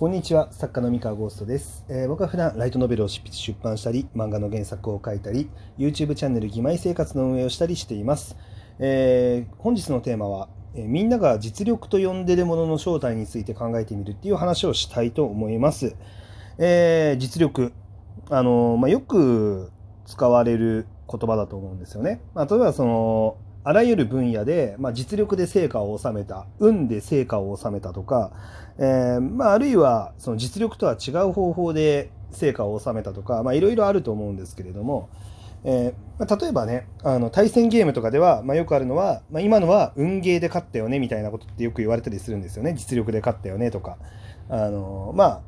こんにちは作家の三河ゴーストです、えー僕は普段ライトノベルを執筆出版したり漫画の原作を書いたり YouTube チャンネル「義妹生活」の運営をしたりしています、えー本日のテーマは、えーみんなが実力と呼んでるものの正体について考えてみるっていう話をしたいと思います、え実力あのまあ、よく使われる言葉だと思うんですよね、まあ、例えばそのあらゆる分野で、まあ、実力で成果を収めた運で成果を収めたとか、えーまあ、あるいはその実力とは違う方法で成果を収めたとか、まあ、いろいろあると思うんですけれども、えー、例えばねあの対戦ゲームとかでは、まあ、よくあるのは、まあ、今のは運ゲーで勝ったよねみたいなことってよく言われたりするんですよね。実力で勝ったよねとか。あのまあ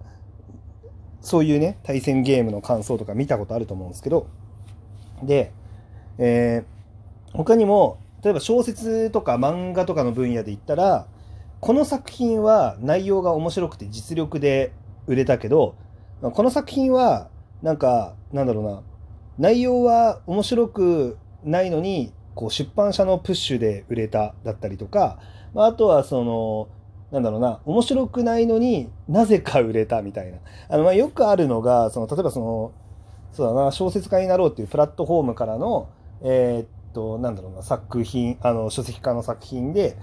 そういうね対戦ゲームの感想とか見たことあると思うんですけど。で、えー他にも例えば小説とか漫画とかの分野で言ったらこの作品は内容が面白くて実力で売れたけどこの作品はなんかなんだろうな内容は面白くないのにこう出版社のプッシュで売れただったりとか、まあ、あとはそのなんだろうな面白くないのになぜか売れたみたいな。あのまあよくあるのがその例えばそのそうだな小説家になろうっていうプラットフォームからのえーっとなんだろうな作品あの書籍化の作品で、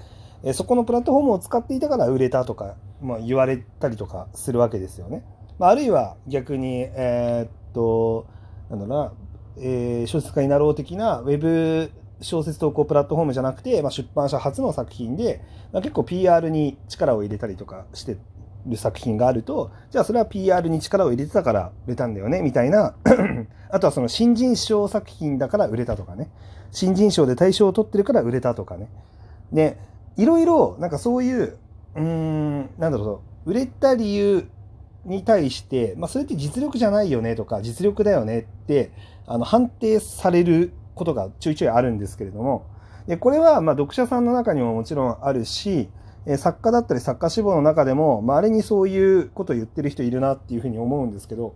えそこのプラットフォームを使っていたから売れたとか、まあ、言われたりとかするわけですよね。まあ、あるいは逆にえーっとなんだろうな、えー小説家になろう的なウェブ小説投稿プラットフォームじゃなくて、まあ、出版社初の作品で、まあ、結構 PR に力を入れたりとかしてる作品があるとじゃあそれは PR に力を入れてたから売れたんだよねみたいな。あとはその新人賞作品だから売れたとかね。新人賞で大賞を取ってるから売れたとかね。でいろいろなんかそういううんなんだろう売れた理由に対して、まあ、それって実力じゃないよねとか実力だよねってあの判定されることがちょいちょいあるんですけれども。でこれはまあ読者さんの中にももちろんあるしえ作家だったり作家志望の中でもまあ、あれにそういうこと言ってる人いるなっていうふうに思うんですけど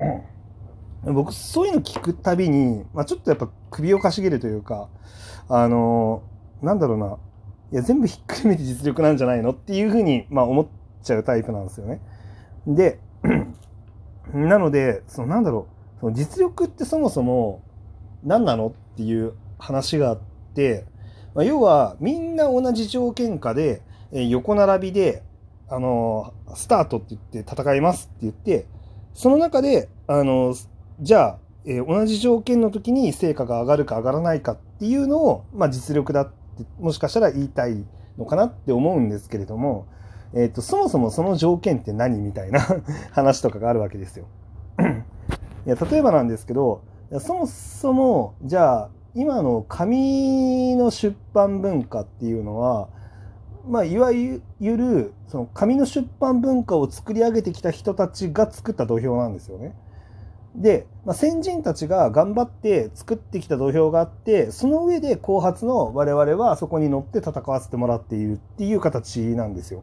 僕そういうの聞くたびに、まあ、ちょっとやっぱ首をかしげるというかあのーなんだろうないや全部ひっくるめて実力なんじゃないのっていうふうに、まあ、思っちゃうタイプなんですよね。で なのでそのなんだろうその実力ってそもそも何なのっていう話があって、まあ、要はみんな同じ条件下で、えー横並びで、あのースタートって言って戦いますって言ってその中で、あのーじゃあ、え同じ条件の時に成果が上がるか上がらないかっていうのを、まあ、実力だってもしかしたら言いたいのかなって思うんですけれども、えー、とそもそもその条件って何みたいな 話とかがあるわけですよ。いや例えばなんですけどそもそもじゃあ今の紙の出版文化っていうのは、まあ、いわゆるその紙の出版文化を作り上げてきた人たちが作った土俵なんですよね。で、まあ、先人たちが頑張って作ってきた土俵があってその上で後発の我々はそこに乗って戦わせてもらっているっていう形なんですよ。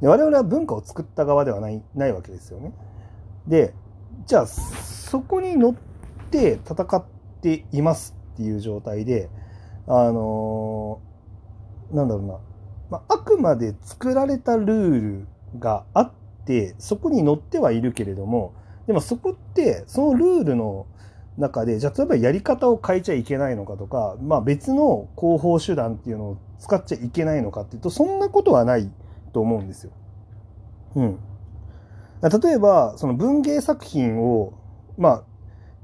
で我々は文化を作った側ではないないわけですよね。でじゃあそこに乗って戦っていますっていう状態であのーなんだろうな、まあ、あくまで作られたルールがあってそこに乗ってはいるけれどもでもそこってそのルールの中でじゃあ例えばやり方を変えちゃいけないのかとか、まあ、別の広報手段っていうのを使っちゃいけないのかっていうとそんなことはないと思うんですよ。うん、例えばその文芸作品をまあ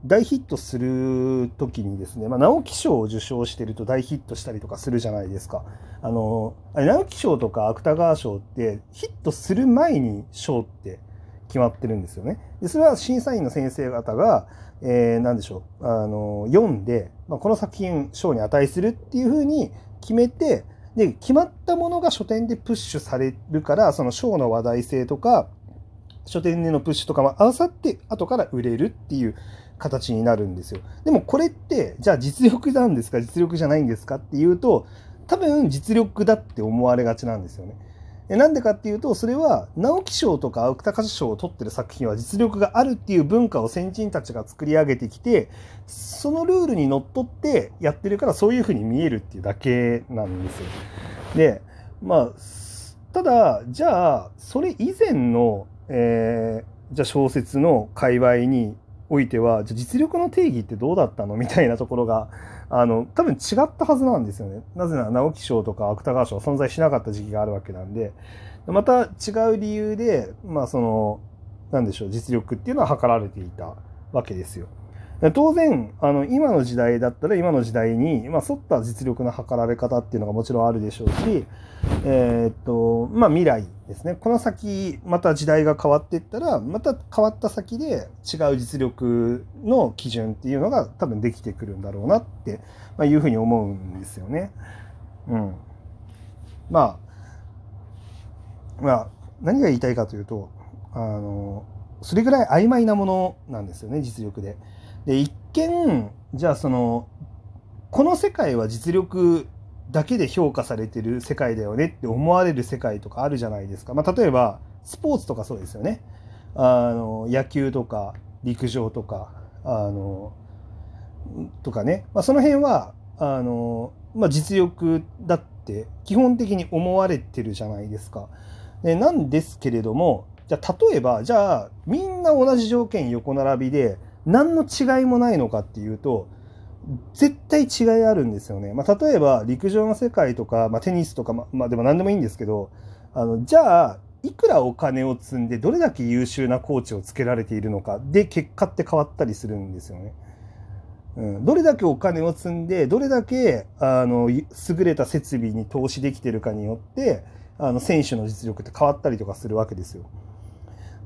大ヒットする時にですね、まあ、直木賞を受賞してると大ヒットしたりとかするじゃないですか。あのあれ直木賞とか芥川賞ってヒットする前に賞って決まってるんですよね。でそれは審査員の先生方が、えー、何でしょうあの読んで、まあ、この作品賞に値するっていうふうに決めてで決まったものが書店でプッシュされるからその賞の話題性とか書店でのプッシュとかも合わさって後から売れるっていう形になるんですよ。でもこれってじゃあ実力なんですか？実力じゃないんですかっていうと多分実力だって思われがちなんですよね。なんでかっていうとそれは直木賞とか芥川賞を取ってる作品は実力があるっていう文化を先人たちが作り上げてきてそのルールにのっとってやってるからそういうふうに見えるっていうだけなんですよ。でまあただじゃあそれ以前の、えー、じゃあ小説の界隈においてはじゃ実力の定義ってどうだったのみたいなところがあの多分違ったはずなんですよね。なぜなら直木賞とか芥川賞は存在しなかった時期があるわけなんでまた違う理由でまあその何でしょう実力っていうのは測られていたわけですよ。当然あの今の時代だったら今の時代に、まあ、沿った実力の測られ方っていうのがもちろんあるでしょうし、えー、っとまあ、未来ですねこの先また時代が変わっていったらまた変わった先で違う実力の基準っていうのが多分できてくるんだろうなって、まあ、いうふうに思うんですよね。うん、まあまあ何が言いたいかというとあのそれぐらい曖昧なものなんですよね実力で。で一見じゃあそのこの世界は実力だけで評価されてる世界だよねって思われる世界とかあるじゃないですか、まあ、例えばスポーツとかそうですよね。あの野球とか陸上とかあのとかね、まあ、その辺はあの、まあ、実力だって基本的に思われてるじゃないですか。でなんですけれどもじゃ例えばじゃあみんな同じ条件横並びで何の違いもないのかっていうと絶対違いあるんですよね。まあ、例えば陸上の世界とか、まあ、テニスとか、ままあ、でも何でもいいんですけどあのじゃあいくらお金を積んでどれだけ優秀なコーチをつけられているのかで結果って変わったりするんですよね。うん、どれだけお金を積んでどれだけあの優れた設備に投資できてるかによってあの選手の実力って変わったりとかするわけですよ。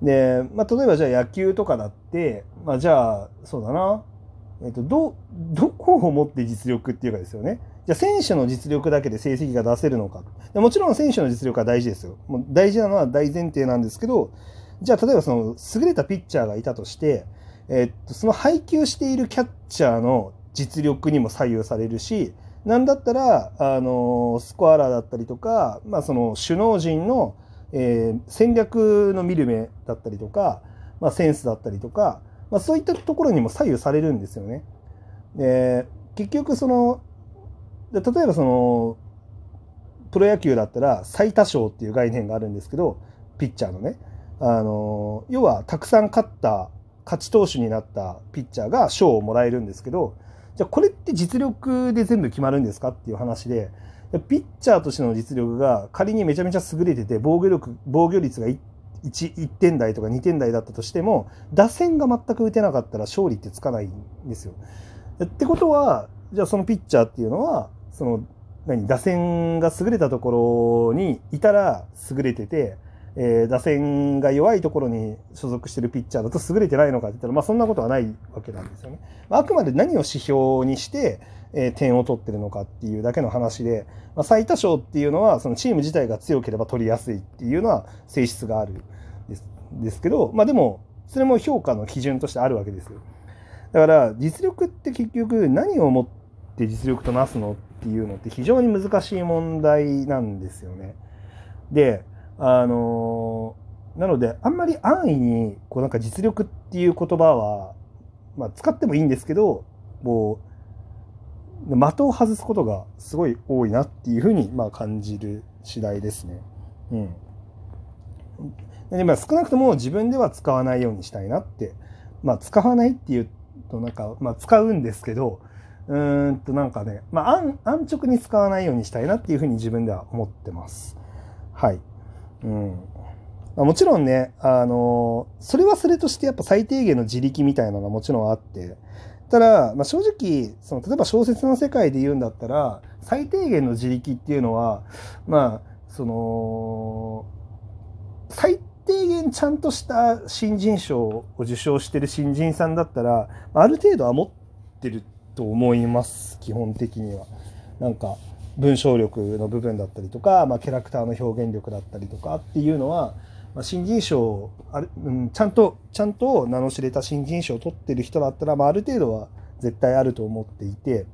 で、まあ、例えばじゃあ野球とかだって、まあ、じゃあそうだな、えっと、どどこをもって実力っていうかですよね。じゃあ選手の実力だけで成績が出せるのか。でもちろん選手の実力は大事ですよ。もう大事なのは大前提なんですけどじゃあ例えばその優れたピッチャーがいたとして、えっと、その配球しているキャッチャーの実力にも左右されるしなんだったらあのスコアラーだったりとか、まあ、その首脳陣のえー、戦略の見る目だったりとか、まあ、センスだったりとか、まあ、そういったところにも左右されるんですよね。で結局その例えばそのプロ野球だったら最多勝っていう概念があるんですけどピッチャーのねあの要はたくさん勝った勝ち投手になったピッチャーが賞をもらえるんですけどじゃあこれって実力で全部決まるんですかっていう話でピッチャーとしての実力が仮にめちゃめちゃ優れてて防御力防御率が 1, 1点台とか2点台だったとしても打線が全く打てなかったら勝利ってつかないんですよ。ってことはじゃあそのピッチャーっていうのはその何打線が優れたところにいたら優れてて、えー、打線が弱いところに所属してるピッチャーだと優れてないのかって言ったら、まあ、そんなことはないわけなんですよね。あくまで何を指標にしてえー、点を取ってるのかっていうだけの話で、まあ、最多勝っていうのはそのチーム自体が強ければ取りやすいっていうのは性質があるですですけど、まあ、でもそれも評価の基準としてあるわけですよ。だから実力って結局何をもって実力となすのっていうのって非常に難しい問題なんですよね。であのなのであんまり安易にこうなんか実力っていう言葉は、まあ、使ってもいいんですけどもう的を外すことがすごい多いなっていうふうにまあ感じる次第ですね。うん。でまあ、少なくとも自分では使わないようにしたいなって、まあ、使わないっていうとなんか、まあ、使うんですけどうーんとなんかね、まあ、安安直に使わないようにしたいなっていうふうに自分では思ってます。はい。うん、もちろんね、あのそれはそれとしてやっぱ最低限の自力みたいなのがもちろんあって、ただ、まあ、正直その例えば小説の世界で言うんだったら最低限の自力っていうのはまあその最低限ちゃんとした新人賞を受賞してる新人さんだったらある程度は持ってると思います基本的には。なんか文章力の部分だったりとか、まあ、キャラクターの表現力だったりとかっていうのはまあ、新人賞ある、うん、ちゃんとちゃんと名の知れた新人賞を取ってる人だったら、まあ、ある程度は絶対あると思っていて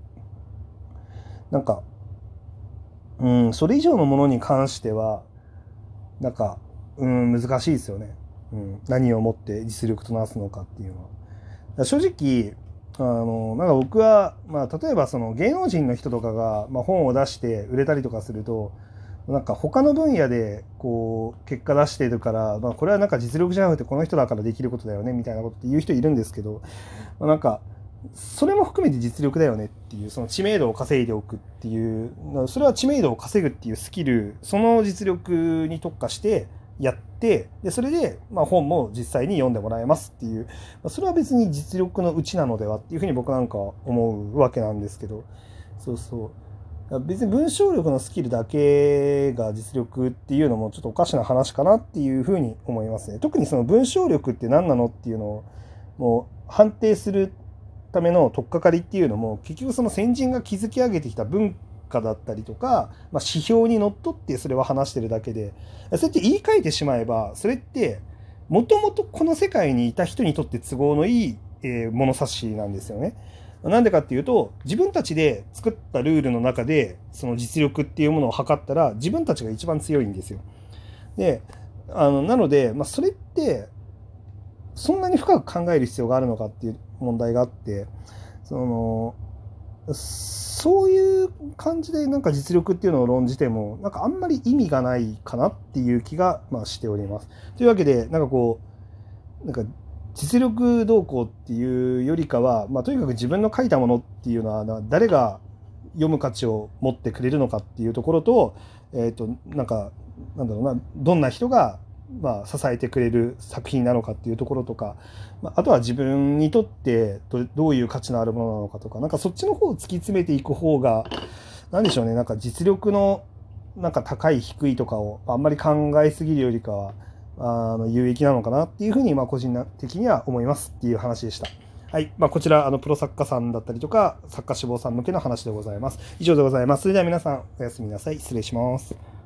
なんか、うん、それ以上のものに関してはなんか、うん、難しいですよね、うん、何をもって実力となすのかっていうのは。正直あのなんか僕は、まあ、例えばその芸能人の人とかが、まあ、本を出して売れたりとかするとなんか他の分野でこう結果出してるから、まあ、これはなんか実力じゃなくてこの人だからできることだよねみたいなことって言う人いるんですけど、まあ、なんかそれも含めて実力だよねっていうその知名度を稼いでおくっていうそれは知名度を稼ぐっていうスキルその実力に特化してやってでそれで、ま、本も実際に読んでもらえますっていうそれは別に実力のうちなのではっていうふうに僕なんか思うわけなんですけど。そうそう。別に文章力のスキルだけが実力っていうのもちょっとおかしな話かなっていうふうに思いますね。特にその文章力って何なのっていうのをもう判定するための取っかかりっていうのも結局その先人が築き上げてきた文化だったりとか、まあ、指標にのっとってそれは話してるだけで。そうやって言い換えてしまえばそれってもともとこの世界にいた人にとって都合のいい、えー、物差しなんですよね。なんでかっていうと自分たちで作ったルールの中でその実力っていうものを測ったら自分たちが一番強いんですよ。であのなので、まあ、それってそんなに深く考える必要があるのかっていう問題があってそのそういう感じでなんか実力っていうのを論じてもなんかあんまり意味がないかなっていう気がまあしております。というわけでなんかこうなんか実力動向っていうよりかは、まあ、とにかく自分の書いたものっていうのは誰が読む価値を持ってくれるのかっていうところと,、えーと、なんかなんだろうなどんな人がまあ、支えてくれる作品なのかっていうところとか、まあ、あとは自分にとってどういう価値のあるものなのかとかなんかそっちの方を突き詰めていく方が何でしょうねなんか実力のなんか高い低いとかをあんまり考えすぎるよりかはあの有益なのかなっていうふうにまあ個人的には思いますっていう話でした。はいまあ、こちらあのプロ作家さんだったりとか作家志望さん向けの話でございます。以上でございます。それでは皆さんおやすみなさい。失礼します。